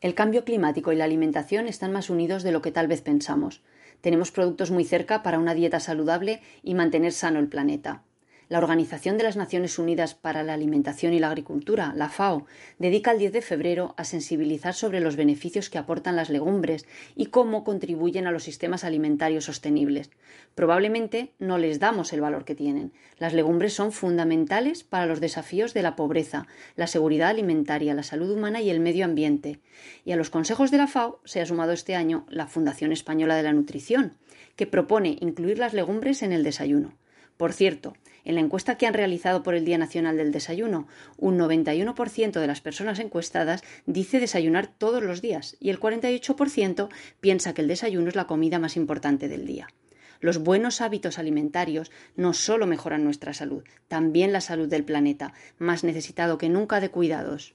El cambio climático y la alimentación están más unidos de lo que tal vez pensamos. Tenemos productos muy cerca para una dieta saludable y mantener sano el planeta. La Organización de las Naciones Unidas para la Alimentación y la Agricultura, la FAO, dedica el 10 de febrero a sensibilizar sobre los beneficios que aportan las legumbres y cómo contribuyen a los sistemas alimentarios sostenibles. Probablemente no les damos el valor que tienen. Las legumbres son fundamentales para los desafíos de la pobreza, la seguridad alimentaria, la salud humana y el medio ambiente. Y a los consejos de la FAO se ha sumado este año la Fundación Española de la Nutrición, que propone incluir las legumbres en el desayuno. Por cierto, en la encuesta que han realizado por el Día Nacional del Desayuno, un 91% de las personas encuestadas dice desayunar todos los días y el 48% piensa que el desayuno es la comida más importante del día. Los buenos hábitos alimentarios no solo mejoran nuestra salud, también la salud del planeta, más necesitado que nunca de cuidados.